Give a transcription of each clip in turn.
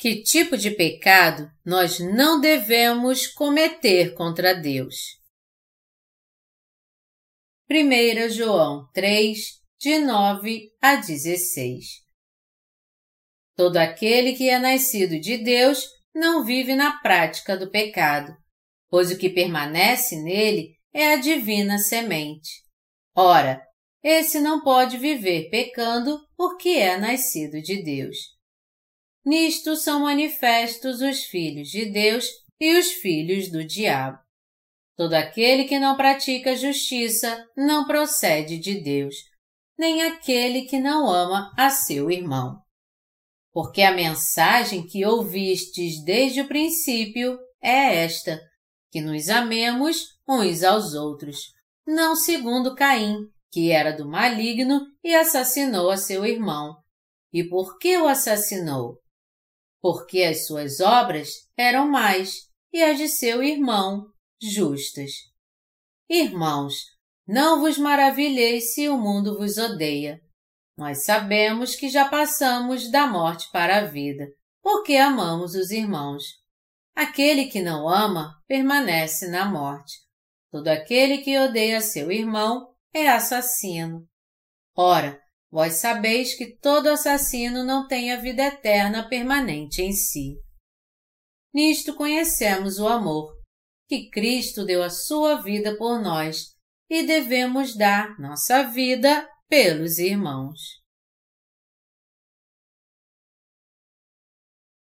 Que tipo de pecado nós não devemos cometer contra Deus? 1 João 3, de 9 a 16 Todo aquele que é nascido de Deus não vive na prática do pecado, pois o que permanece nele é a divina semente. Ora, esse não pode viver pecando porque é nascido de Deus. Nisto são manifestos os filhos de Deus e os filhos do diabo. Todo aquele que não pratica justiça não procede de Deus, nem aquele que não ama a seu irmão. Porque a mensagem que ouvistes desde o princípio é esta: que nos amemos uns aos outros, não segundo Caim, que era do maligno e assassinou a seu irmão. E por que o assassinou? Porque as suas obras eram mais e as de seu irmão justas. Irmãos, não vos maravilheis se o mundo vos odeia. Nós sabemos que já passamos da morte para a vida, porque amamos os irmãos. Aquele que não ama permanece na morte. Todo aquele que odeia seu irmão é assassino. Ora, Vós sabeis que todo assassino não tem a vida eterna permanente em si. Nisto conhecemos o amor, que Cristo deu a sua vida por nós e devemos dar nossa vida pelos irmãos.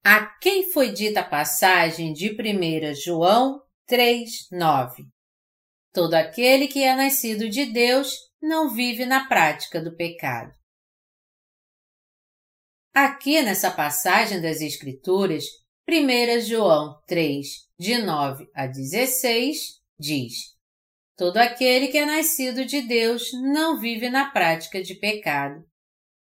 A quem foi dita a passagem de 1 João 3, 9? Todo aquele que é nascido de Deus não vive na prática do pecado. Aqui nessa passagem das Escrituras, 1 João 3, de 9 a 16, diz: Todo aquele que é nascido de Deus não vive na prática de pecado.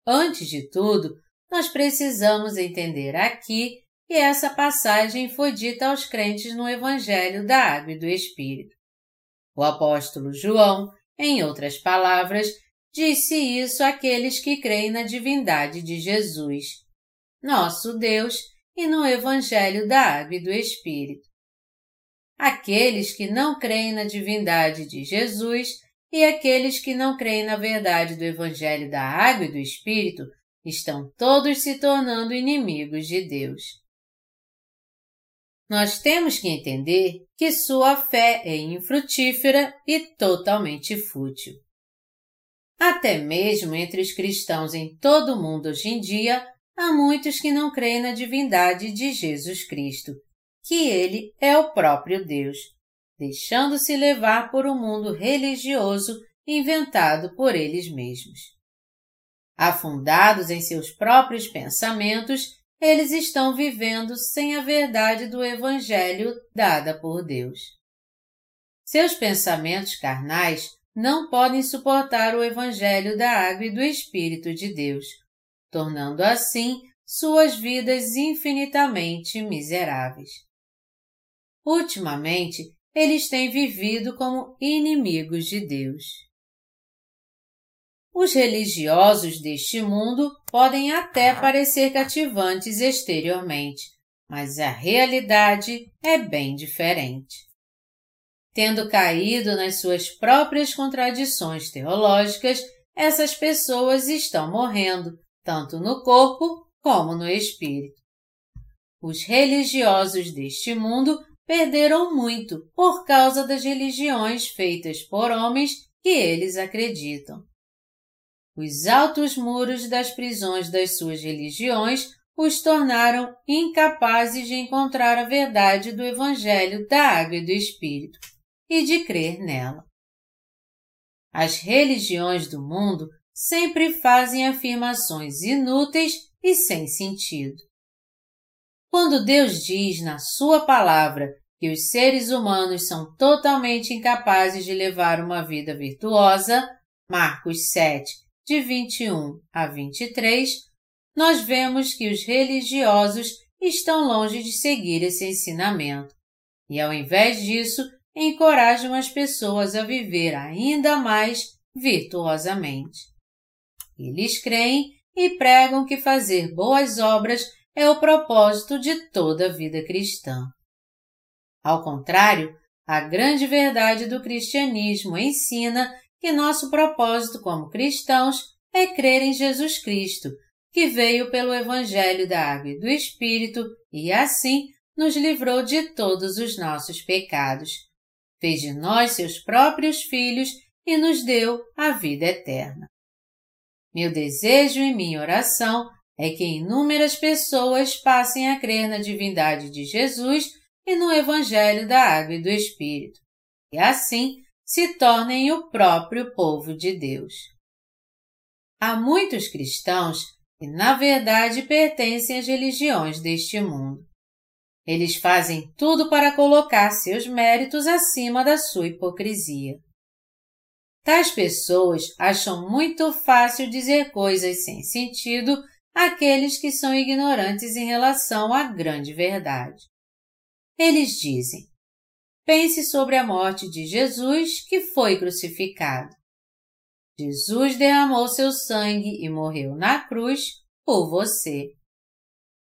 Antes de tudo, nós precisamos entender aqui que essa passagem foi dita aos crentes no Evangelho da Água e do Espírito. O apóstolo João em outras palavras, disse isso àqueles que creem na divindade de Jesus, nosso Deus, e no Evangelho da Água e do Espírito. Aqueles que não creem na divindade de Jesus e aqueles que não creem na verdade do Evangelho da Água e do Espírito estão todos se tornando inimigos de Deus. Nós temos que entender que sua fé é infrutífera e totalmente fútil. Até mesmo entre os cristãos em todo o mundo hoje em dia, há muitos que não creem na divindade de Jesus Cristo, que ele é o próprio Deus, deixando-se levar por um mundo religioso inventado por eles mesmos. Afundados em seus próprios pensamentos, eles estão vivendo sem a verdade do Evangelho dada por Deus. Seus pensamentos carnais não podem suportar o Evangelho da água e do Espírito de Deus, tornando assim suas vidas infinitamente miseráveis. Ultimamente, eles têm vivido como inimigos de Deus. Os religiosos deste mundo podem até parecer cativantes exteriormente, mas a realidade é bem diferente. Tendo caído nas suas próprias contradições teológicas, essas pessoas estão morrendo, tanto no corpo como no espírito. Os religiosos deste mundo perderam muito por causa das religiões feitas por homens que eles acreditam. Os altos muros das prisões das suas religiões os tornaram incapazes de encontrar a verdade do Evangelho da Água e do Espírito e de crer nela. As religiões do mundo sempre fazem afirmações inúteis e sem sentido. Quando Deus diz na Sua palavra que os seres humanos são totalmente incapazes de levar uma vida virtuosa, Marcos 7, de 21 a 23, nós vemos que os religiosos estão longe de seguir esse ensinamento e, ao invés disso, encorajam as pessoas a viver ainda mais virtuosamente. Eles creem e pregam que fazer boas obras é o propósito de toda a vida cristã. Ao contrário, a grande verdade do cristianismo ensina que nosso propósito como cristãos é crer em Jesus Cristo, que veio pelo Evangelho da Água e do Espírito e assim nos livrou de todos os nossos pecados, fez de nós seus próprios filhos e nos deu a vida eterna. Meu desejo e minha oração é que inúmeras pessoas passem a crer na divindade de Jesus e no Evangelho da Água e do Espírito, e assim se tornem o próprio povo de Deus. Há muitos cristãos que, na verdade, pertencem às religiões deste mundo. Eles fazem tudo para colocar seus méritos acima da sua hipocrisia. Tais pessoas acham muito fácil dizer coisas sem sentido àqueles que são ignorantes em relação à grande verdade. Eles dizem: pense sobre a morte de Jesus que foi crucificado. Jesus derramou seu sangue e morreu na cruz por você.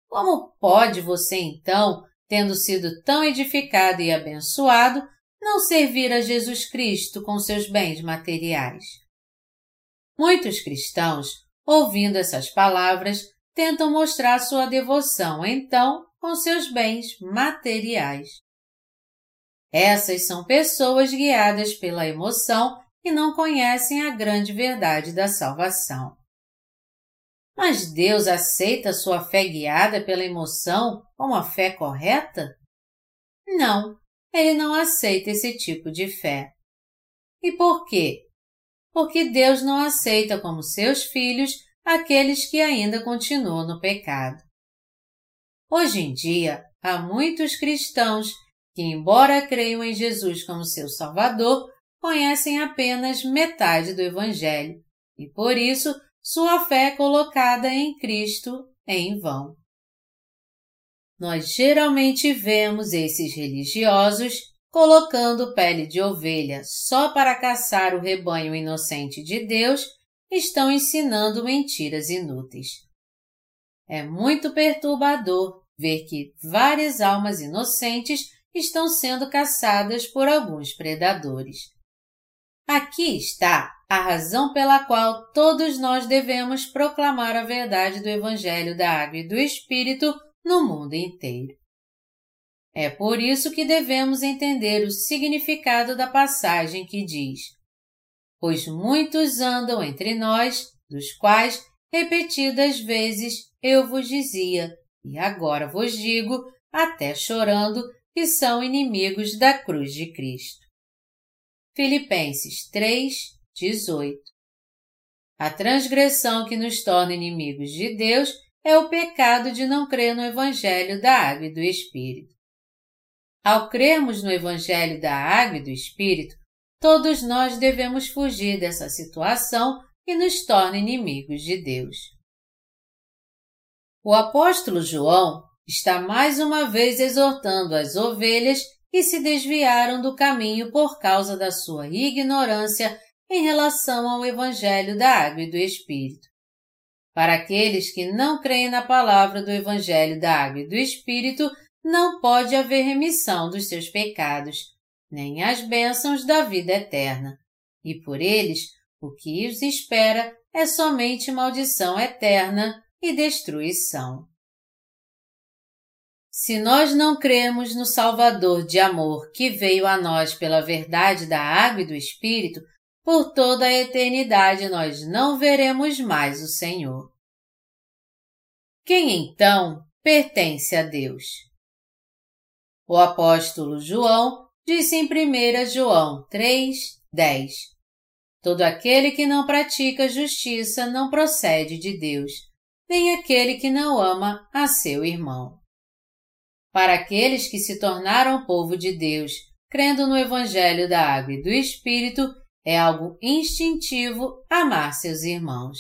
Como pode você, então, tendo sido tão edificado e abençoado, não servir a Jesus Cristo com seus bens materiais? Muitos cristãos, ouvindo essas palavras, tentam mostrar sua devoção, então, com seus bens materiais. Essas são pessoas guiadas pela emoção e não conhecem a grande verdade da salvação. Mas Deus aceita sua fé guiada pela emoção como a fé correta? Não, ele não aceita esse tipo de fé. E por quê? Porque Deus não aceita como seus filhos aqueles que ainda continuam no pecado. Hoje em dia, há muitos cristãos que, embora creiam em Jesus como seu Salvador, conhecem apenas metade do Evangelho e, por isso, sua fé é colocada em Cristo em vão. Nós geralmente vemos esses religiosos colocando pele de ovelha só para caçar o rebanho inocente de Deus, estão ensinando mentiras inúteis. É muito perturbador ver que várias almas inocentes estão sendo caçadas por alguns predadores. Aqui está a razão pela qual todos nós devemos proclamar a verdade do Evangelho da Água e do Espírito no mundo inteiro. É por isso que devemos entender o significado da passagem que diz: Pois muitos andam entre nós, dos quais repetidas vezes eu vos dizia, e agora vos digo, até chorando, que são inimigos da cruz de Cristo. Filipenses 3, 18 A transgressão que nos torna inimigos de Deus é o pecado de não crer no Evangelho da Água e do Espírito. Ao crermos no Evangelho da Água e do Espírito, todos nós devemos fugir dessa situação que nos torna inimigos de Deus. O apóstolo João está mais uma vez exortando as ovelhas que se desviaram do caminho por causa da sua ignorância em relação ao Evangelho da Água e do Espírito. Para aqueles que não creem na palavra do Evangelho da Água e do Espírito, não pode haver remissão dos seus pecados, nem as bênçãos da vida eterna. E por eles, o que os espera é somente maldição eterna e destruição. Se nós não cremos no Salvador de amor que veio a nós pela verdade da água e do Espírito, por toda a eternidade nós não veremos mais o Senhor. Quem então pertence a Deus? O apóstolo João disse em 1 João 3, 10 Todo aquele que não pratica justiça não procede de Deus, nem aquele que não ama a seu irmão. Para aqueles que se tornaram povo de Deus, crendo no Evangelho da Água e do Espírito, é algo instintivo amar seus irmãos.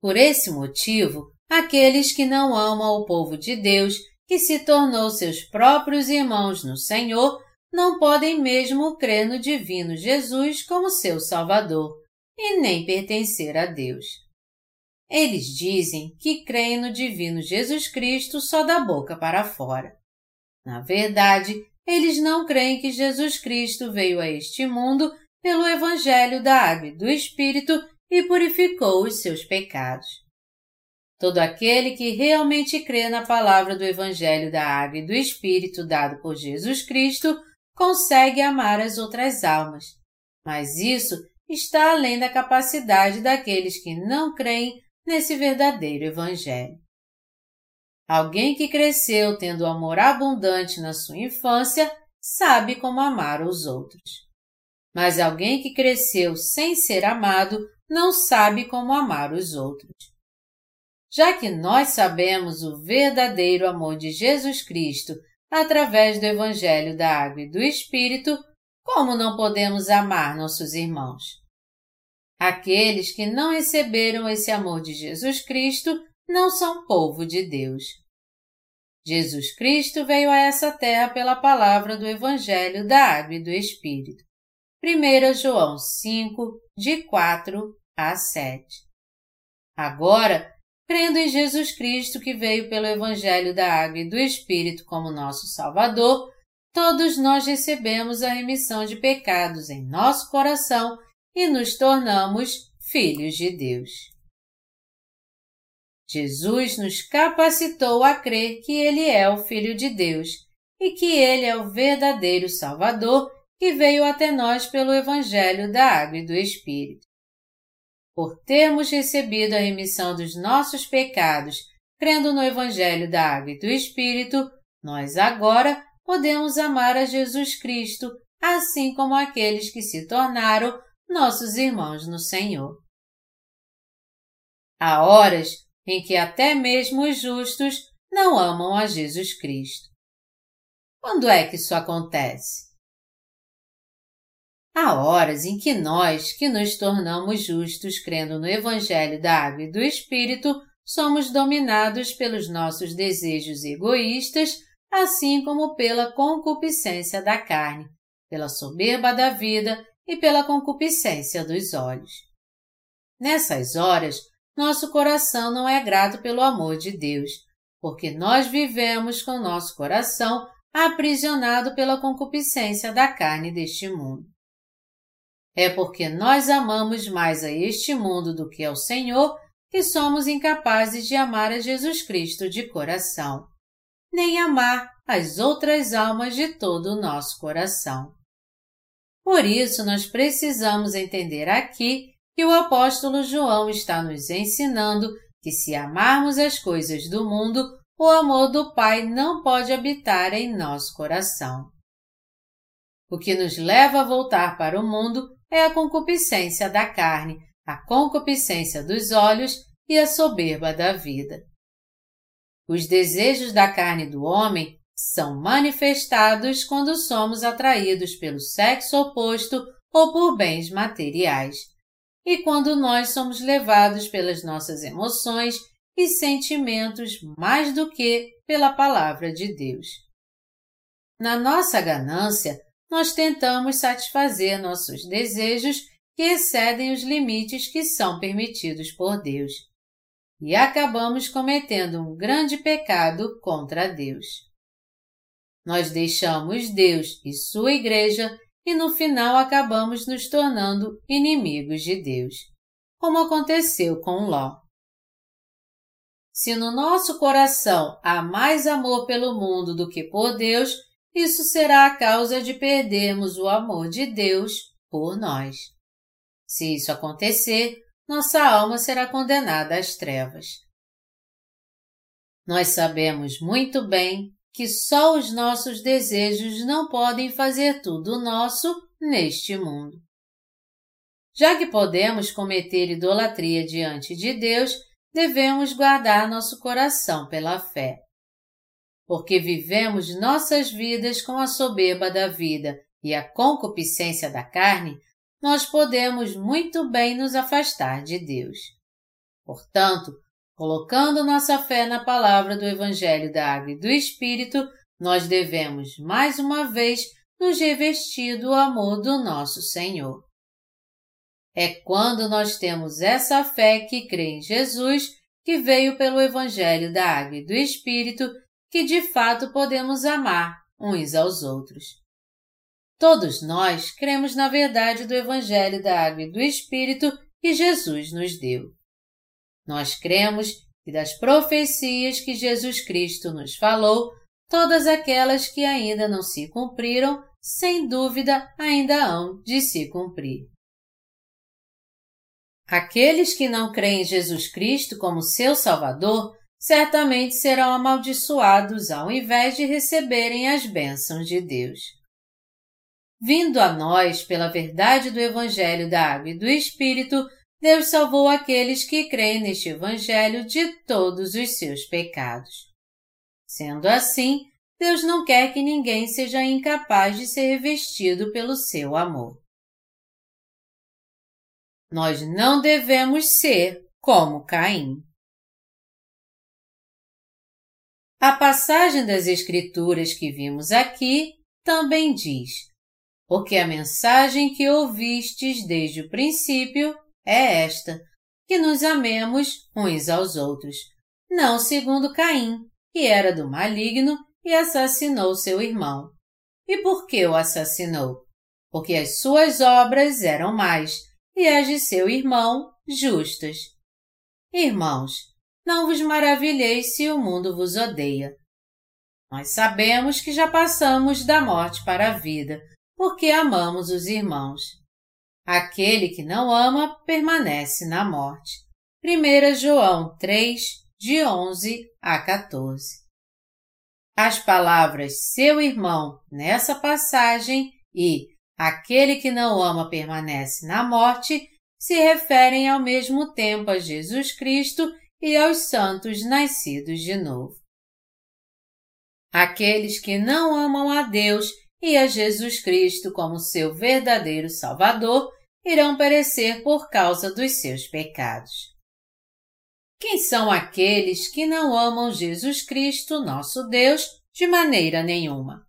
Por esse motivo, aqueles que não amam o povo de Deus, que se tornou seus próprios irmãos no Senhor, não podem mesmo crer no divino Jesus como seu Salvador, e nem pertencer a Deus. Eles dizem que creem no divino Jesus Cristo só da boca para fora. Na verdade, eles não creem que Jesus Cristo veio a este mundo pelo Evangelho da Água e do Espírito e purificou os seus pecados. Todo aquele que realmente crê na palavra do Evangelho da Água e do Espírito dado por Jesus Cristo consegue amar as outras almas, mas isso está além da capacidade daqueles que não creem nesse verdadeiro Evangelho. Alguém que cresceu tendo amor abundante na sua infância sabe como amar os outros. Mas alguém que cresceu sem ser amado não sabe como amar os outros. Já que nós sabemos o verdadeiro amor de Jesus Cristo através do Evangelho da Água e do Espírito, como não podemos amar nossos irmãos? Aqueles que não receberam esse amor de Jesus Cristo não são povo de Deus. Jesus Cristo veio a essa terra pela palavra do Evangelho da Água e do Espírito. 1 João 5, de 4 a 7. Agora, crendo em Jesus Cristo que veio pelo Evangelho da Água e do Espírito como nosso Salvador, todos nós recebemos a remissão de pecados em nosso coração e nos tornamos filhos de Deus. Jesus nos capacitou a crer que Ele é o Filho de Deus e que Ele é o verdadeiro Salvador que veio até nós pelo Evangelho da Água e do Espírito. Por termos recebido a remissão dos nossos pecados, crendo no Evangelho da Água e do Espírito, nós agora podemos amar a Jesus Cristo, assim como aqueles que se tornaram nossos irmãos no Senhor. Há horas em que até mesmo os justos não amam a Jesus Cristo. Quando é que isso acontece? Há horas em que nós, que nos tornamos justos crendo no Evangelho da Água e do Espírito, somos dominados pelos nossos desejos egoístas, assim como pela concupiscência da carne, pela soberba da vida e pela concupiscência dos olhos. Nessas horas, nosso coração não é grato pelo amor de Deus, porque nós vivemos com nosso coração aprisionado pela concupiscência da carne deste mundo. É porque nós amamos mais a este mundo do que ao Senhor que somos incapazes de amar a Jesus Cristo de coração, nem amar as outras almas de todo o nosso coração. Por isso, nós precisamos entender aqui que o apóstolo João está nos ensinando que se amarmos as coisas do mundo, o amor do Pai não pode habitar em nosso coração. O que nos leva a voltar para o mundo é a concupiscência da carne, a concupiscência dos olhos e a soberba da vida. Os desejos da carne do homem são manifestados quando somos atraídos pelo sexo oposto ou por bens materiais e quando nós somos levados pelas nossas emoções e sentimentos mais do que pela palavra de Deus. Na nossa ganância, nós tentamos satisfazer nossos desejos que excedem os limites que são permitidos por Deus. E acabamos cometendo um grande pecado contra Deus. Nós deixamos Deus e Sua Igreja e no final acabamos nos tornando inimigos de Deus, como aconteceu com Ló. Se no nosso coração há mais amor pelo mundo do que por Deus, isso será a causa de perdermos o amor de Deus por nós. Se isso acontecer, nossa alma será condenada às trevas. Nós sabemos muito bem que só os nossos desejos não podem fazer tudo nosso neste mundo. Já que podemos cometer idolatria diante de Deus, devemos guardar nosso coração pela fé. Porque vivemos nossas vidas com a soberba da vida e a concupiscência da carne, nós podemos muito bem nos afastar de Deus. Portanto, Colocando nossa fé na palavra do Evangelho da Água e do Espírito, nós devemos, mais uma vez, nos revestir do amor do nosso Senhor. é quando nós temos essa fé que crê em Jesus, que veio pelo Evangelho da Água e do Espírito, que de fato podemos amar uns aos outros. Todos nós cremos na verdade do Evangelho da Água e do Espírito que Jesus nos deu. Nós cremos que das profecias que Jesus Cristo nos falou, todas aquelas que ainda não se cumpriram, sem dúvida ainda hão de se cumprir. Aqueles que não creem em Jesus Cristo como seu Salvador certamente serão amaldiçoados ao invés de receberem as bênçãos de Deus. Vindo a nós pela verdade do Evangelho da Água e do Espírito, Deus salvou aqueles que creem neste Evangelho de todos os seus pecados. Sendo assim, Deus não quer que ninguém seja incapaz de ser revestido pelo seu amor. Nós não devemos ser como Caim. A passagem das Escrituras que vimos aqui também diz: Porque a mensagem que ouvistes desde o princípio é esta, que nos amemos uns aos outros, não segundo Caim, que era do maligno e assassinou seu irmão. E por que o assassinou? Porque as suas obras eram más e as de seu irmão justas. Irmãos, não vos maravilheis se o mundo vos odeia. Nós sabemos que já passamos da morte para a vida, porque amamos os irmãos. Aquele que não ama permanece na morte. 1 João 3, de 11 a 14. As palavras seu irmão nessa passagem e aquele que não ama permanece na morte se referem ao mesmo tempo a Jesus Cristo e aos santos nascidos de novo. Aqueles que não amam a Deus e a Jesus Cristo como seu verdadeiro Salvador irão perecer por causa dos seus pecados. Quem são aqueles que não amam Jesus Cristo, nosso Deus, de maneira nenhuma?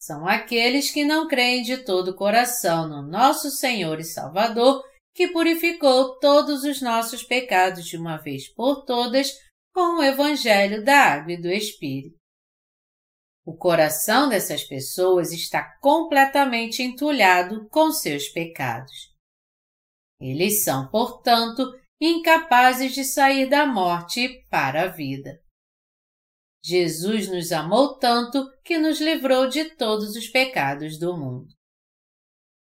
São aqueles que não creem de todo o coração no nosso Senhor e Salvador que purificou todos os nossos pecados de uma vez por todas com o Evangelho da Água e do Espírito. O coração dessas pessoas está completamente entulhado com seus pecados. Eles são, portanto, incapazes de sair da morte para a vida. Jesus nos amou tanto que nos livrou de todos os pecados do mundo.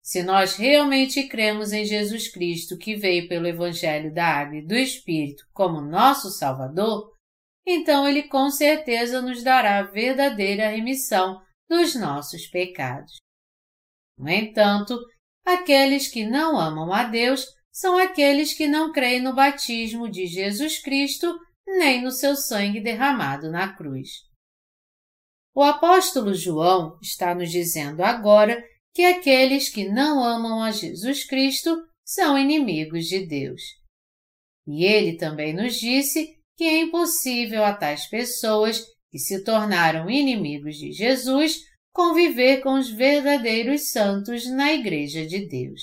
Se nós realmente cremos em Jesus Cristo que veio pelo Evangelho da Água e do Espírito como nosso Salvador, então Ele com certeza nos dará a verdadeira remissão dos nossos pecados. No entanto, aqueles que não amam a Deus são aqueles que não creem no batismo de Jesus Cristo nem no seu sangue derramado na cruz. O apóstolo João está nos dizendo agora que aqueles que não amam a Jesus Cristo são inimigos de Deus. E ele também nos disse que é impossível a tais pessoas que se tornaram inimigos de Jesus conviver com os verdadeiros santos na Igreja de Deus.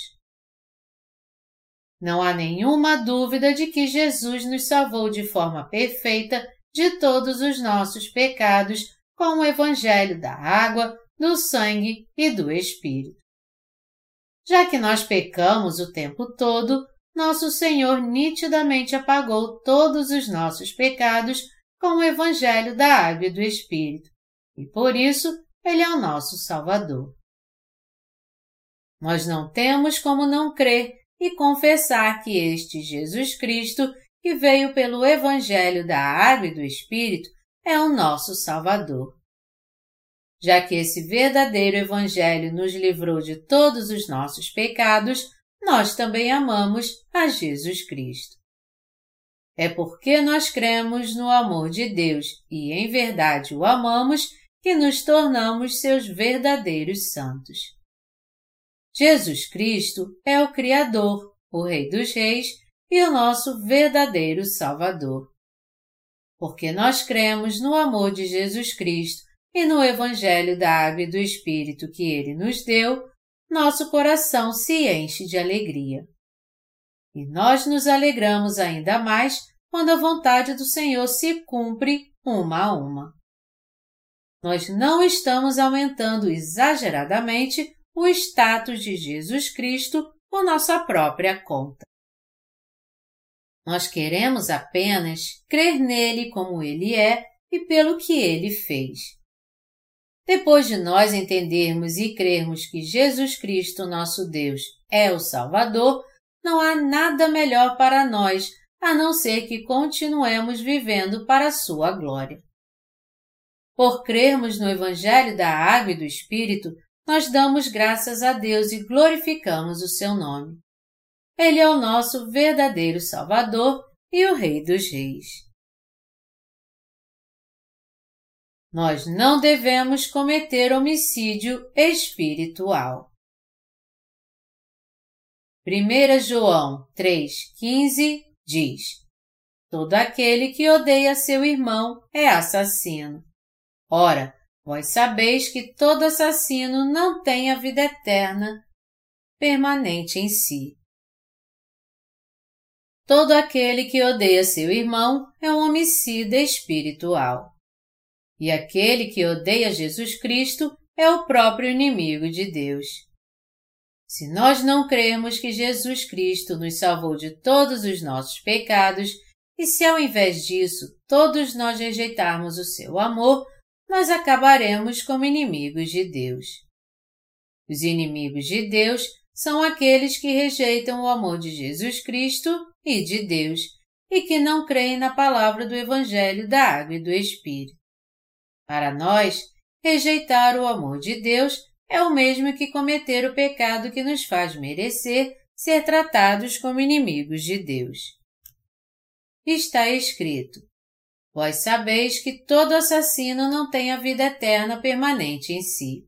Não há nenhuma dúvida de que Jesus nos salvou de forma perfeita de todos os nossos pecados com o Evangelho da água, do sangue e do Espírito. Já que nós pecamos o tempo todo, nosso Senhor nitidamente apagou todos os nossos pecados com o Evangelho da Água e do Espírito, e por isso Ele é o nosso Salvador. Nós não temos como não crer e confessar que este Jesus Cristo, que veio pelo Evangelho da Água e do Espírito, é o nosso Salvador já que esse verdadeiro Evangelho nos livrou de todos os nossos pecados, nós também amamos a Jesus Cristo. É porque nós cremos no amor de Deus e em verdade o amamos que nos tornamos seus verdadeiros santos. Jesus Cristo é o Criador, o Rei dos Reis e o nosso verdadeiro Salvador. Porque nós cremos no amor de Jesus Cristo e no Evangelho da Água e do Espírito que Ele nos deu, nosso coração se enche de alegria. E nós nos alegramos ainda mais quando a vontade do Senhor se cumpre uma a uma. Nós não estamos aumentando exageradamente o status de Jesus Cristo por nossa própria conta. Nós queremos apenas crer nele como ele é e pelo que ele fez. Depois de nós entendermos e crermos que Jesus Cristo, nosso Deus, é o Salvador, não há nada melhor para nós a não ser que continuemos vivendo para a sua glória. Por crermos no Evangelho da Água e do Espírito, nós damos graças a Deus e glorificamos o seu nome. Ele é o nosso verdadeiro Salvador e o Rei dos Reis. Nós não devemos cometer homicídio espiritual. 1 João 3,15 diz: Todo aquele que odeia seu irmão é assassino. Ora, Vós sabeis que todo assassino não tem a vida eterna permanente em si. Todo aquele que odeia seu irmão é um homicida espiritual. E aquele que odeia Jesus Cristo é o próprio inimigo de Deus. Se nós não crermos que Jesus Cristo nos salvou de todos os nossos pecados, e se ao invés disso todos nós rejeitarmos o seu amor, nós acabaremos como inimigos de Deus. Os inimigos de Deus são aqueles que rejeitam o amor de Jesus Cristo e de Deus e que não creem na palavra do Evangelho da Água e do Espírito. Para nós, rejeitar o amor de Deus é o mesmo que cometer o pecado que nos faz merecer ser tratados como inimigos de Deus. Está escrito: Vós sabeis que todo assassino não tem a vida eterna permanente em si.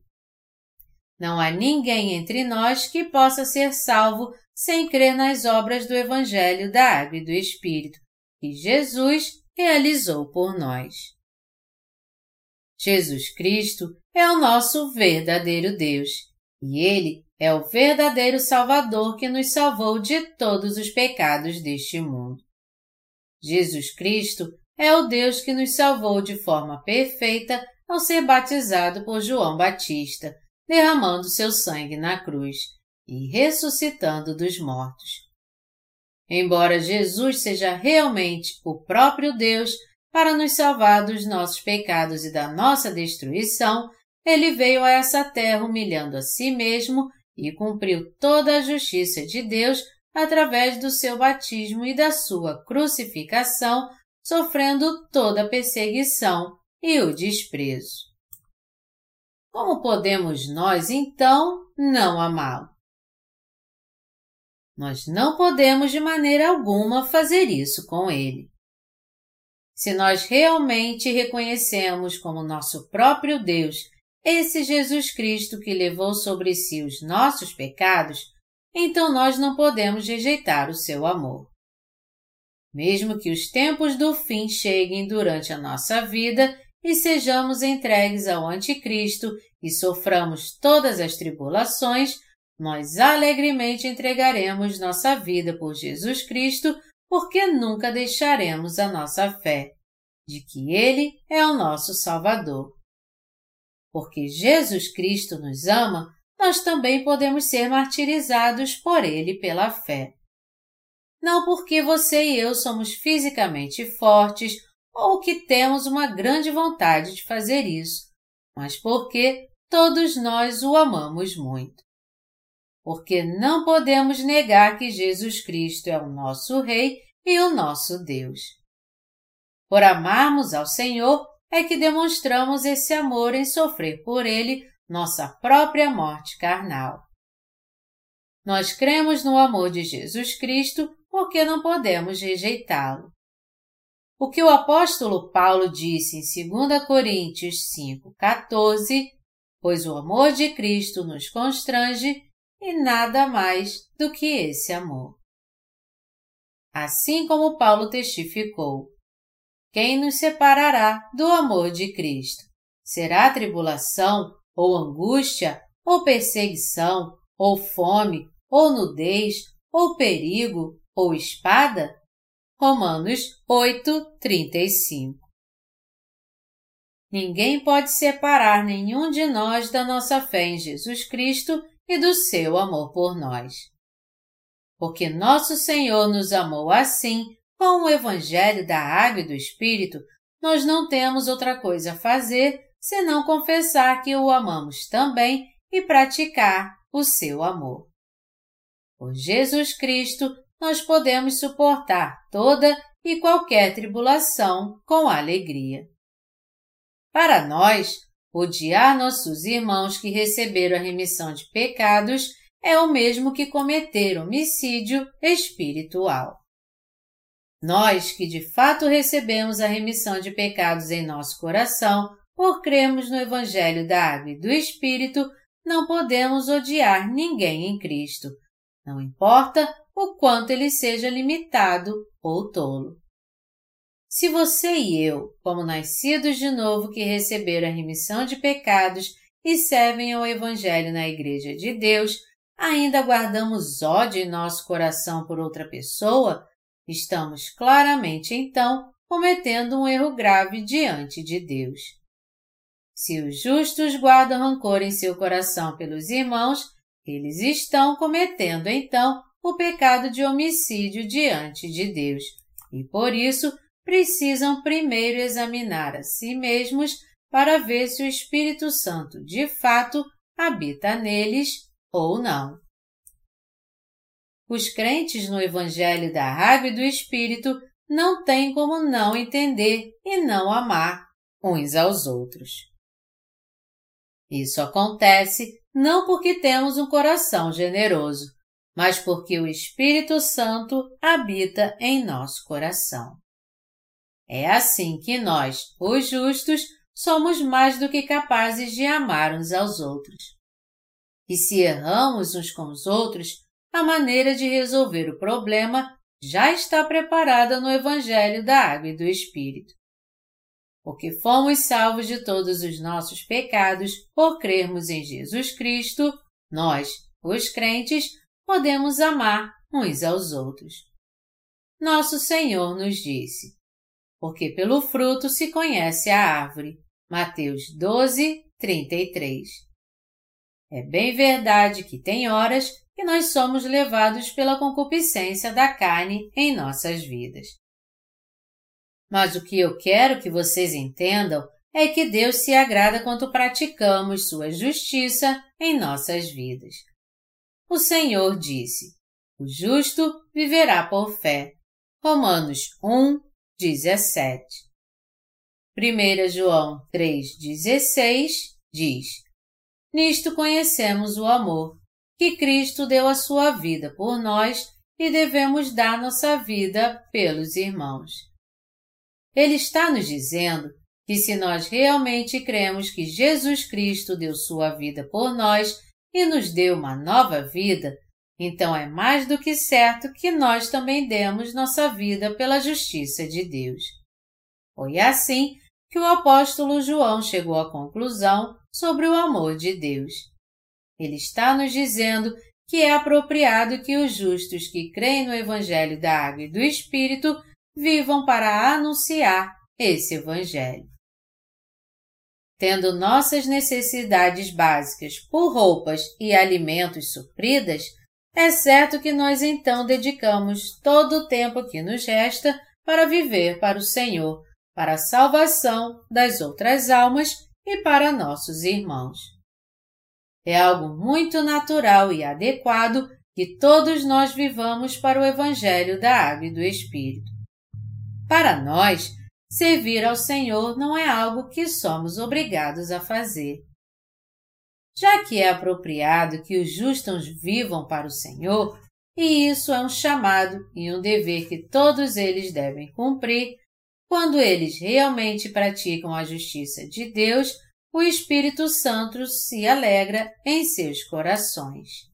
Não há ninguém entre nós que possa ser salvo sem crer nas obras do Evangelho da Água e do Espírito, que Jesus realizou por nós. Jesus Cristo é o nosso verdadeiro Deus, e Ele é o verdadeiro Salvador que nos salvou de todos os pecados deste mundo. Jesus Cristo é o Deus que nos salvou de forma perfeita ao ser batizado por João Batista, derramando seu sangue na cruz e ressuscitando dos mortos. Embora Jesus seja realmente o próprio Deus para nos salvar dos nossos pecados e da nossa destruição, ele veio a essa terra humilhando a si mesmo e cumpriu toda a justiça de Deus através do seu batismo e da sua crucificação sofrendo toda a perseguição e o desprezo. Como podemos nós, então, não amá-lo? Nós não podemos de maneira alguma fazer isso com ele. Se nós realmente reconhecemos como nosso próprio Deus esse Jesus Cristo que levou sobre si os nossos pecados, então nós não podemos rejeitar o seu amor. Mesmo que os tempos do fim cheguem durante a nossa vida e sejamos entregues ao Anticristo e soframos todas as tribulações, nós alegremente entregaremos nossa vida por Jesus Cristo, porque nunca deixaremos a nossa fé, de que Ele é o nosso Salvador. Porque Jesus Cristo nos ama, nós também podemos ser martirizados por Ele pela fé não porque você e eu somos fisicamente fortes ou que temos uma grande vontade de fazer isso, mas porque todos nós o amamos muito. Porque não podemos negar que Jesus Cristo é o nosso Rei e o nosso Deus. Por amarmos ao Senhor é que demonstramos esse amor em sofrer por Ele nossa própria morte carnal. Nós cremos no amor de Jesus Cristo porque não podemos rejeitá-lo. O que o apóstolo Paulo disse em 2 Coríntios 5,14, pois o amor de Cristo nos constrange e nada mais do que esse amor. Assim como Paulo testificou, quem nos separará do amor de Cristo? Será tribulação, ou angústia, ou perseguição, ou fome, ou nudez, ou perigo, ou espada? Romanos 8, 35 Ninguém pode separar nenhum de nós da nossa fé em Jesus Cristo e do seu amor por nós. Porque nosso Senhor nos amou assim, com o Evangelho da Água e do Espírito, nós não temos outra coisa a fazer senão confessar que o amamos também e praticar o seu amor. Por Jesus Cristo, nós podemos suportar toda e qualquer tribulação com alegria. Para nós, odiar nossos irmãos que receberam a remissão de pecados é o mesmo que cometer homicídio espiritual. Nós que de fato recebemos a remissão de pecados em nosso coração por cremos no Evangelho da Água e do Espírito, não podemos odiar ninguém em Cristo, não importa o quanto ele seja limitado ou tolo. Se você e eu, como nascidos de novo que receberam a remissão de pecados e servem ao Evangelho na Igreja de Deus, ainda guardamos ódio em nosso coração por outra pessoa, estamos claramente então cometendo um erro grave diante de Deus. Se os justos guardam rancor em seu coração pelos irmãos, eles estão cometendo então o pecado de homicídio diante de Deus e por isso precisam primeiro examinar a si mesmos para ver se o Espírito Santo de fato habita neles ou não. Os crentes no Evangelho da Água e do Espírito não têm como não entender e não amar uns aos outros. Isso acontece não porque temos um coração generoso, mas porque o Espírito Santo habita em nosso coração. É assim que nós, os justos, somos mais do que capazes de amar uns aos outros. E se erramos uns com os outros, a maneira de resolver o problema já está preparada no Evangelho da Água e do Espírito porque fomos salvos de todos os nossos pecados por crermos em Jesus Cristo, nós, os crentes, podemos amar uns aos outros. Nosso Senhor nos disse: Porque pelo fruto se conhece a árvore. Mateus 12, 33. É bem verdade que tem horas que nós somos levados pela concupiscência da carne em nossas vidas. Mas o que eu quero que vocês entendam é que Deus se agrada quando praticamos Sua justiça em nossas vidas. O Senhor disse: O justo viverá por fé. Romanos 1, 17. 1 João 3,16 diz: Nisto conhecemos o amor, que Cristo deu a sua vida por nós e devemos dar nossa vida pelos irmãos. Ele está nos dizendo que se nós realmente cremos que Jesus Cristo deu sua vida por nós e nos deu uma nova vida, então é mais do que certo que nós também demos nossa vida pela justiça de Deus. Foi assim que o apóstolo João chegou à conclusão sobre o amor de Deus. Ele está nos dizendo que é apropriado que os justos que creem no Evangelho da Água e do Espírito vivam para anunciar esse Evangelho. Tendo nossas necessidades básicas por roupas e alimentos supridas, é certo que nós então dedicamos todo o tempo que nos resta para viver para o Senhor, para a salvação das outras almas e para nossos irmãos. É algo muito natural e adequado que todos nós vivamos para o Evangelho da Água e do Espírito. Para nós, servir ao Senhor não é algo que somos obrigados a fazer. Já que é apropriado que os justos vivam para o Senhor, e isso é um chamado e um dever que todos eles devem cumprir, quando eles realmente praticam a justiça de Deus, o Espírito Santo se alegra em seus corações.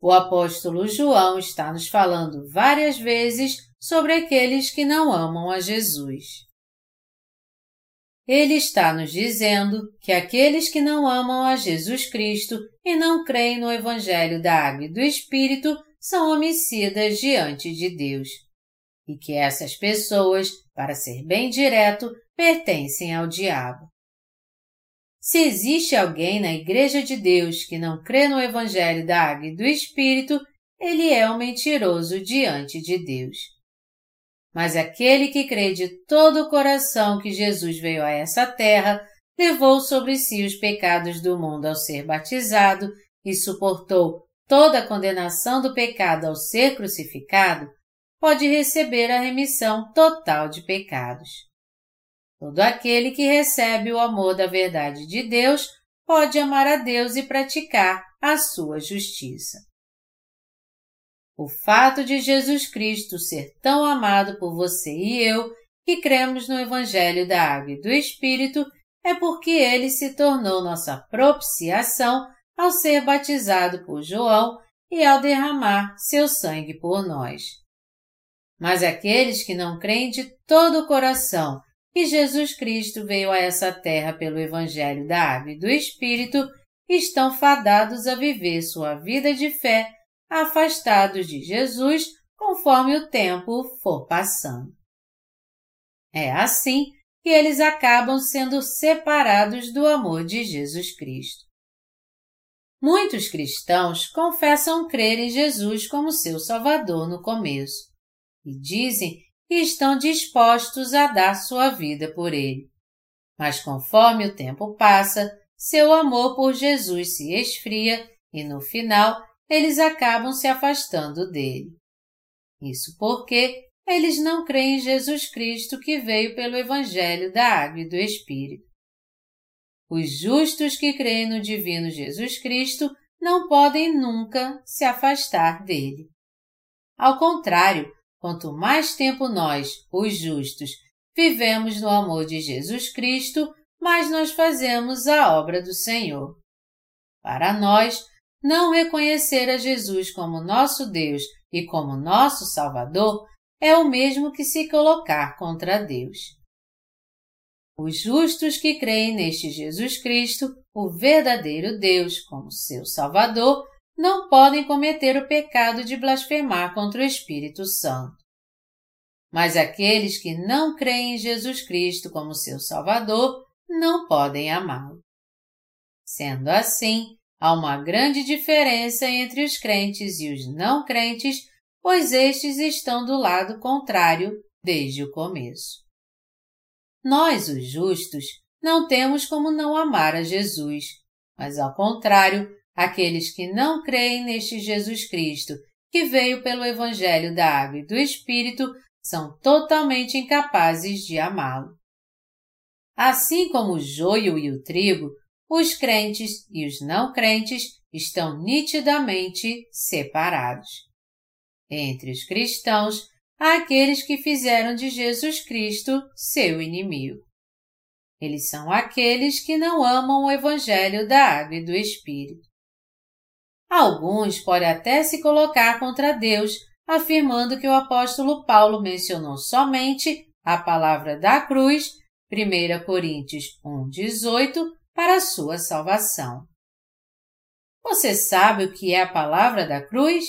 O apóstolo João está nos falando várias vezes sobre aqueles que não amam a Jesus. Ele está nos dizendo que aqueles que não amam a Jesus Cristo e não creem no Evangelho da Água e do Espírito são homicidas diante de Deus. E que essas pessoas, para ser bem direto, pertencem ao diabo. Se existe alguém na Igreja de Deus que não crê no Evangelho da Água e do Espírito, ele é um mentiroso diante de Deus. Mas aquele que crê de todo o coração que Jesus veio a essa terra, levou sobre si os pecados do mundo ao ser batizado e suportou toda a condenação do pecado ao ser crucificado, pode receber a remissão total de pecados. Todo aquele que recebe o amor da verdade de Deus pode amar a Deus e praticar a sua justiça. O fato de Jesus Cristo ser tão amado por você e eu, que cremos no Evangelho da Água e do Espírito, é porque ele se tornou nossa propiciação ao ser batizado por João e ao derramar seu sangue por nós. Mas aqueles que não creem de todo o coração que Jesus Cristo veio a essa terra pelo Evangelho da Água e do Espírito estão fadados a viver sua vida de fé afastados de Jesus conforme o tempo for passando. É assim que eles acabam sendo separados do amor de Jesus Cristo. Muitos cristãos confessam crer em Jesus como seu Salvador no começo e dizem que estão dispostos a dar sua vida por ele. Mas conforme o tempo passa, seu amor por Jesus se esfria e no final eles acabam se afastando dele. Isso porque eles não creem em Jesus Cristo que veio pelo Evangelho da Água e do Espírito. Os justos que creem no Divino Jesus Cristo não podem nunca se afastar dele. Ao contrário, quanto mais tempo nós, os justos, vivemos no amor de Jesus Cristo, mais nós fazemos a obra do Senhor. Para nós, não reconhecer a Jesus como nosso Deus e como nosso Salvador é o mesmo que se colocar contra Deus. Os justos que creem neste Jesus Cristo, o verdadeiro Deus, como seu Salvador, não podem cometer o pecado de blasfemar contra o Espírito Santo. Mas aqueles que não creem em Jesus Cristo como seu Salvador não podem amá-lo. Sendo assim, há uma grande diferença entre os crentes e os não crentes pois estes estão do lado contrário desde o começo. Nós, os justos, não temos como não amar a Jesus, mas ao contrário, aqueles que não creem neste Jesus Cristo, que veio pelo Evangelho da Água e do Espírito, são totalmente incapazes de amá-lo. Assim como o joio e o trigo, os crentes e os não crentes estão nitidamente separados. Entre os cristãos, há aqueles que fizeram de Jesus Cristo seu inimigo. Eles são aqueles que não amam o Evangelho da Água e do Espírito. Alguns podem até se colocar contra Deus, afirmando que o apóstolo Paulo mencionou somente a palavra da cruz, 1 Coríntios 1,18, para sua salvação. Você sabe o que é a palavra da cruz?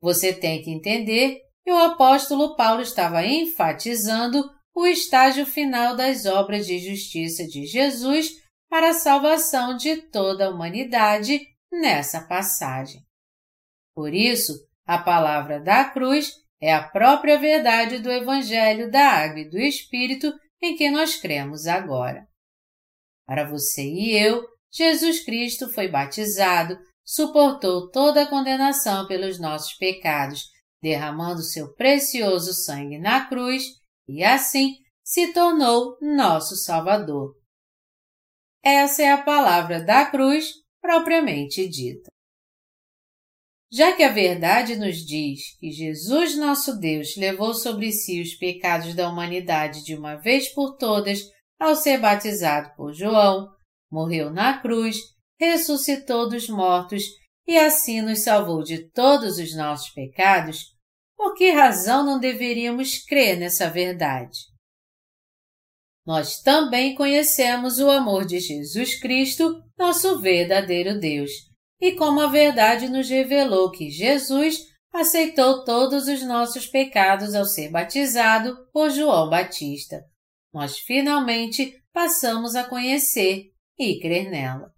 Você tem que entender que o apóstolo Paulo estava enfatizando o estágio final das obras de justiça de Jesus para a salvação de toda a humanidade nessa passagem. Por isso, a palavra da cruz é a própria verdade do Evangelho da Água e do Espírito em que nós cremos agora. Para você e eu, Jesus Cristo foi batizado, suportou toda a condenação pelos nossos pecados, derramando seu precioso sangue na cruz e assim se tornou nosso Salvador. Essa é a palavra da cruz propriamente dita. Já que a verdade nos diz que Jesus, nosso Deus, levou sobre si os pecados da humanidade de uma vez por todas ao ser batizado por João, morreu na cruz ressuscitou dos mortos e assim nos salvou de todos os nossos pecados, por que razão não deveríamos crer nessa verdade? Nós também conhecemos o amor de Jesus Cristo, nosso verdadeiro Deus, e como a verdade nos revelou que Jesus aceitou todos os nossos pecados ao ser batizado por João Batista, nós finalmente passamos a conhecer e crer nela.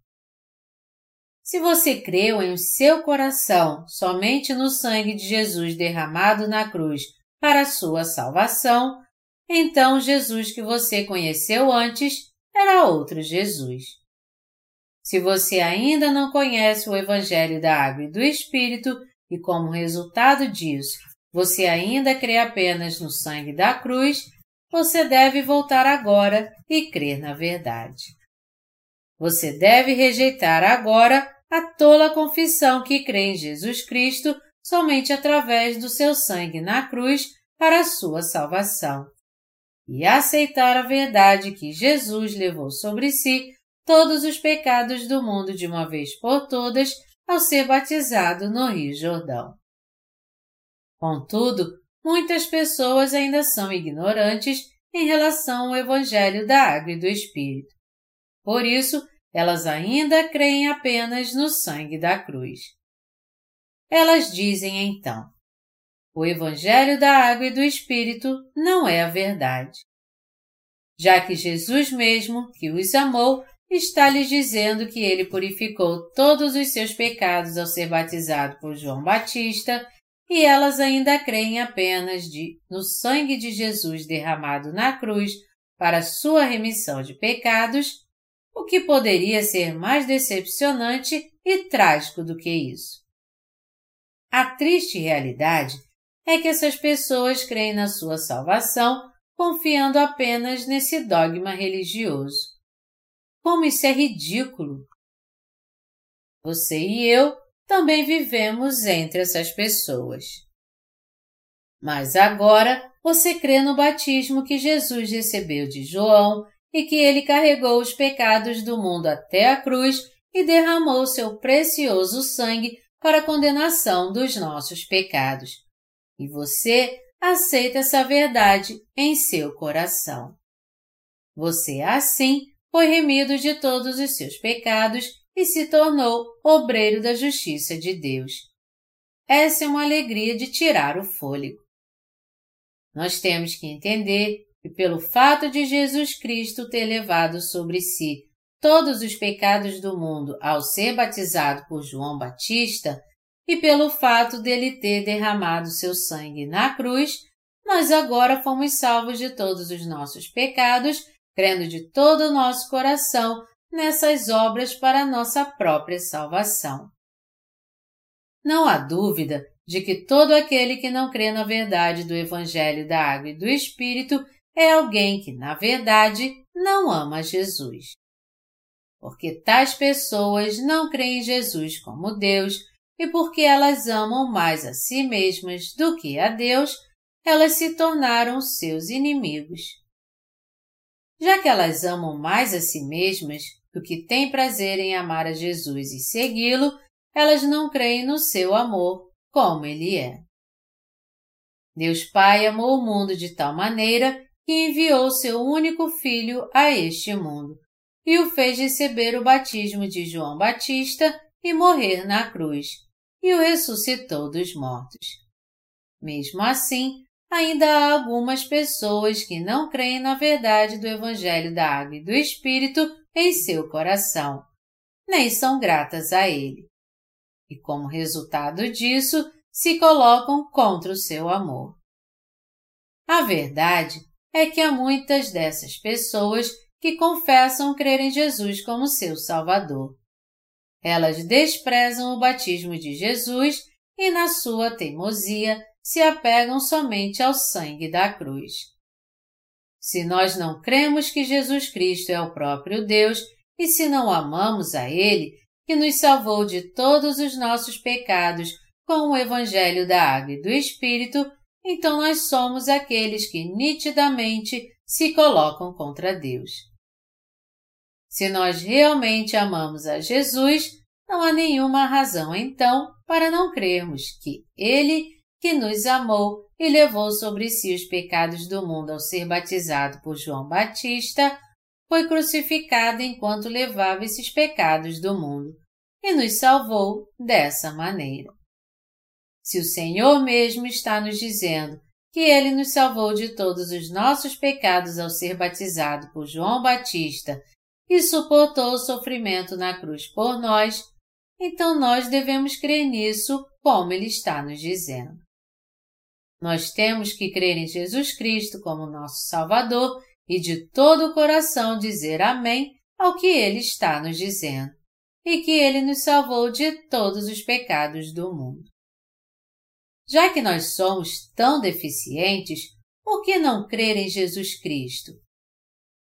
Se você creu em seu coração somente no sangue de Jesus derramado na cruz para sua salvação, então Jesus que você conheceu antes era outro Jesus. Se você ainda não conhece o Evangelho da Água e do Espírito e, como resultado disso, você ainda crê apenas no sangue da cruz, você deve voltar agora e crer na verdade. Você deve rejeitar agora a tola confissão que crê em Jesus Cristo somente através do seu sangue na cruz para a sua salvação, e aceitar a verdade que Jesus levou sobre si todos os pecados do mundo de uma vez por todas ao ser batizado no Rio Jordão. Contudo, muitas pessoas ainda são ignorantes em relação ao Evangelho da Água e do Espírito. Por isso, elas ainda creem apenas no sangue da cruz. Elas dizem então: o Evangelho da Água e do Espírito não é a verdade. Já que Jesus mesmo, que os amou, está lhes dizendo que ele purificou todos os seus pecados ao ser batizado por João Batista, e elas ainda creem apenas de, no sangue de Jesus derramado na cruz para sua remissão de pecados, o que poderia ser mais decepcionante e trágico do que isso? A triste realidade é que essas pessoas creem na sua salvação confiando apenas nesse dogma religioso. Como isso é ridículo! Você e eu também vivemos entre essas pessoas. Mas agora você crê no batismo que Jesus recebeu de João e que ele carregou os pecados do mundo até a cruz e derramou seu precioso sangue para a condenação dos nossos pecados. E você aceita essa verdade em seu coração. Você, assim, foi remido de todos os seus pecados e se tornou obreiro da justiça de Deus. Essa é uma alegria de tirar o fôlego. Nós temos que entender e pelo fato de Jesus Cristo ter levado sobre si todos os pecados do mundo ao ser batizado por João Batista, e pelo fato dele ter derramado seu sangue na cruz, nós agora fomos salvos de todos os nossos pecados, crendo de todo o nosso coração nessas obras para nossa própria salvação. Não há dúvida de que todo aquele que não crê na verdade do Evangelho da Água e do Espírito é alguém que, na verdade, não ama Jesus. Porque tais pessoas não creem em Jesus como Deus e porque elas amam mais a si mesmas do que a Deus, elas se tornaram seus inimigos. Já que elas amam mais a si mesmas do que têm prazer em amar a Jesus e segui-lo, elas não creem no seu amor como ele é. Deus Pai amou o mundo de tal maneira que enviou seu único filho a este mundo e o fez receber o batismo de João Batista e morrer na cruz, e o ressuscitou dos mortos. Mesmo assim, ainda há algumas pessoas que não creem na verdade do Evangelho da Água e do Espírito em seu coração, nem são gratas a ele. E como resultado disso, se colocam contra o seu amor. A verdade é que há muitas dessas pessoas que confessam crer em Jesus como seu Salvador. Elas desprezam o batismo de Jesus e, na sua teimosia, se apegam somente ao sangue da cruz. Se nós não cremos que Jesus Cristo é o próprio Deus e se não amamos a Ele, que nos salvou de todos os nossos pecados com o Evangelho da Água e do Espírito, então nós somos aqueles que nitidamente se colocam contra Deus. Se nós realmente amamos a Jesus, não há nenhuma razão então para não crermos que Ele, que nos amou e levou sobre si os pecados do mundo ao ser batizado por João Batista, foi crucificado enquanto levava esses pecados do mundo, e nos salvou dessa maneira. Se o Senhor mesmo está nos dizendo que Ele nos salvou de todos os nossos pecados ao ser batizado por João Batista e suportou o sofrimento na cruz por nós, então nós devemos crer nisso como Ele está nos dizendo. Nós temos que crer em Jesus Cristo como nosso Salvador e de todo o coração dizer Amém ao que Ele está nos dizendo, e que Ele nos salvou de todos os pecados do mundo. Já que nós somos tão deficientes, por que não crer em Jesus Cristo?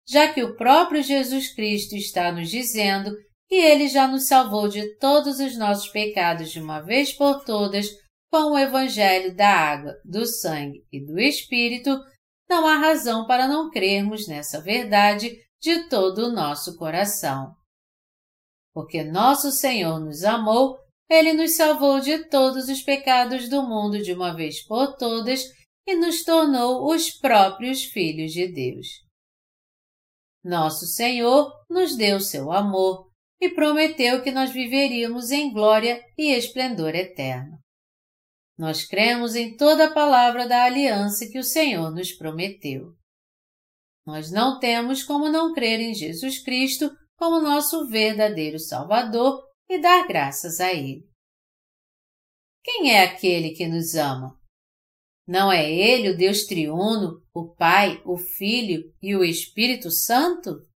Já que o próprio Jesus Cristo está nos dizendo que Ele já nos salvou de todos os nossos pecados de uma vez por todas com o Evangelho da água, do sangue e do Espírito, não há razão para não crermos nessa verdade de todo o nosso coração. Porque nosso Senhor nos amou, Ele nos salvou de todos os pecados do mundo de uma vez por todas e nos tornou os próprios filhos de Deus. Nosso Senhor nos deu seu amor e prometeu que nós viveríamos em glória e esplendor eterno. Nós cremos em toda a palavra da aliança que o Senhor nos prometeu. Nós não temos como não crer em Jesus Cristo como nosso verdadeiro Salvador e dar graças a Ele. Quem é aquele que nos ama? Não é Ele o Deus triuno, o Pai, o Filho e o Espírito Santo?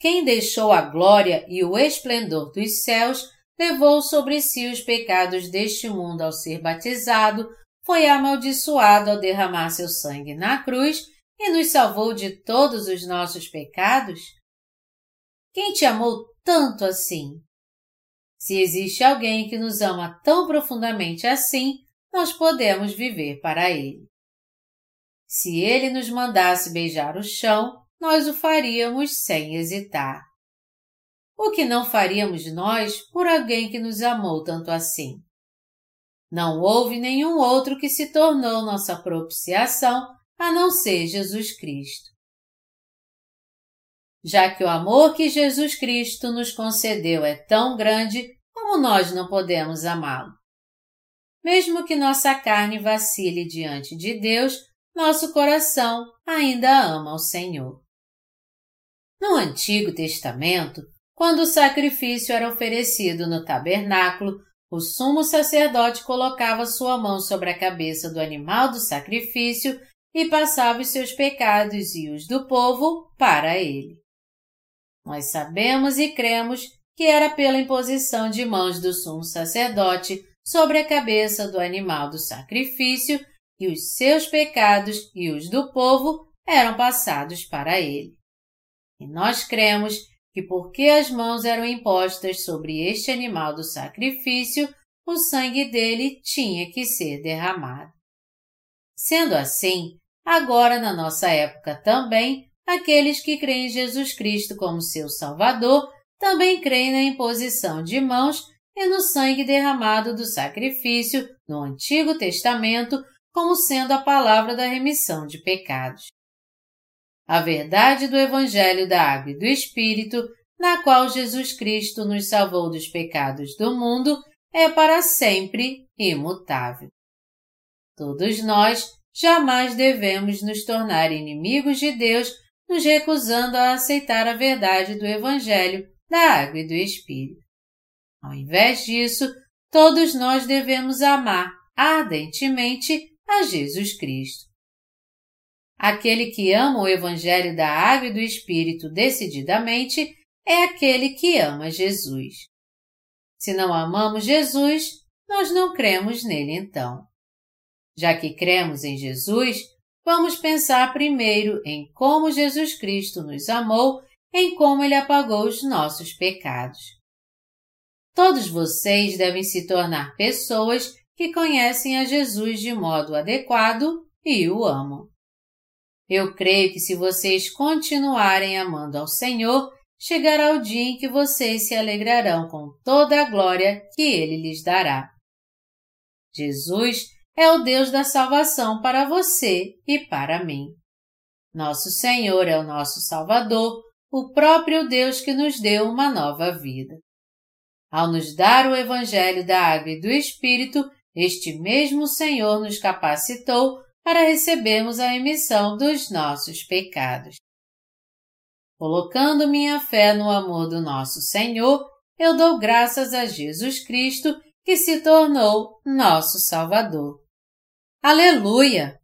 Quem deixou a glória e o esplendor dos céus levou sobre si os pecados deste mundo ao ser batizado, foi amaldiçoado ao derramar seu sangue na cruz e nos salvou de todos os nossos pecados? Quem te amou tanto assim? Se existe alguém que nos ama tão profundamente assim, nós podemos viver para Ele. Se Ele nos mandasse beijar o chão, nós o faríamos sem hesitar. O que não faríamos nós por alguém que nos amou tanto assim? Não houve nenhum outro que se tornou nossa propiciação a não ser Jesus Cristo. Já que o amor que Jesus Cristo nos concedeu é tão grande, como nós não podemos amá-lo? Mesmo que nossa carne vacile diante de Deus, nosso coração ainda ama o Senhor. No Antigo Testamento, quando o sacrifício era oferecido no tabernáculo, o sumo sacerdote colocava sua mão sobre a cabeça do animal do sacrifício e passava os seus pecados e os do povo para ele. Nós sabemos e cremos que era pela imposição de mãos do sumo sacerdote sobre a cabeça do animal do sacrifício que os seus pecados e os do povo eram passados para ele. E nós cremos que porque as mãos eram impostas sobre este animal do sacrifício, o sangue dele tinha que ser derramado. Sendo assim, agora na nossa época também, aqueles que creem em Jesus Cristo como seu Salvador também creem na imposição de mãos e no sangue derramado do sacrifício no Antigo Testamento como sendo a palavra da remissão de pecados a verdade do Evangelho da Água e do Espírito, na qual Jesus Cristo nos salvou dos pecados do mundo, é para sempre imutável. Todos nós jamais devemos nos tornar inimigos de Deus, nos recusando a aceitar a verdade do Evangelho da Água e do Espírito. Ao invés disso, todos nós devemos amar ardentemente a Jesus Cristo. Aquele que ama o Evangelho da Água e do Espírito decididamente é aquele que ama Jesus. Se não amamos Jesus, nós não cremos nele então. Já que cremos em Jesus, vamos pensar primeiro em como Jesus Cristo nos amou, em como ele apagou os nossos pecados. Todos vocês devem se tornar pessoas que conhecem a Jesus de modo adequado e o amam. Eu creio que se vocês continuarem amando ao Senhor, chegará o dia em que vocês se alegrarão com toda a glória que Ele lhes dará. Jesus é o Deus da salvação para você e para mim. Nosso Senhor é o nosso Salvador, o próprio Deus que nos deu uma nova vida. Ao nos dar o Evangelho da Água e do Espírito, este mesmo Senhor nos capacitou para recebermos a emissão dos nossos pecados. Colocando minha fé no amor do nosso Senhor, eu dou graças a Jesus Cristo que se tornou nosso Salvador. Aleluia!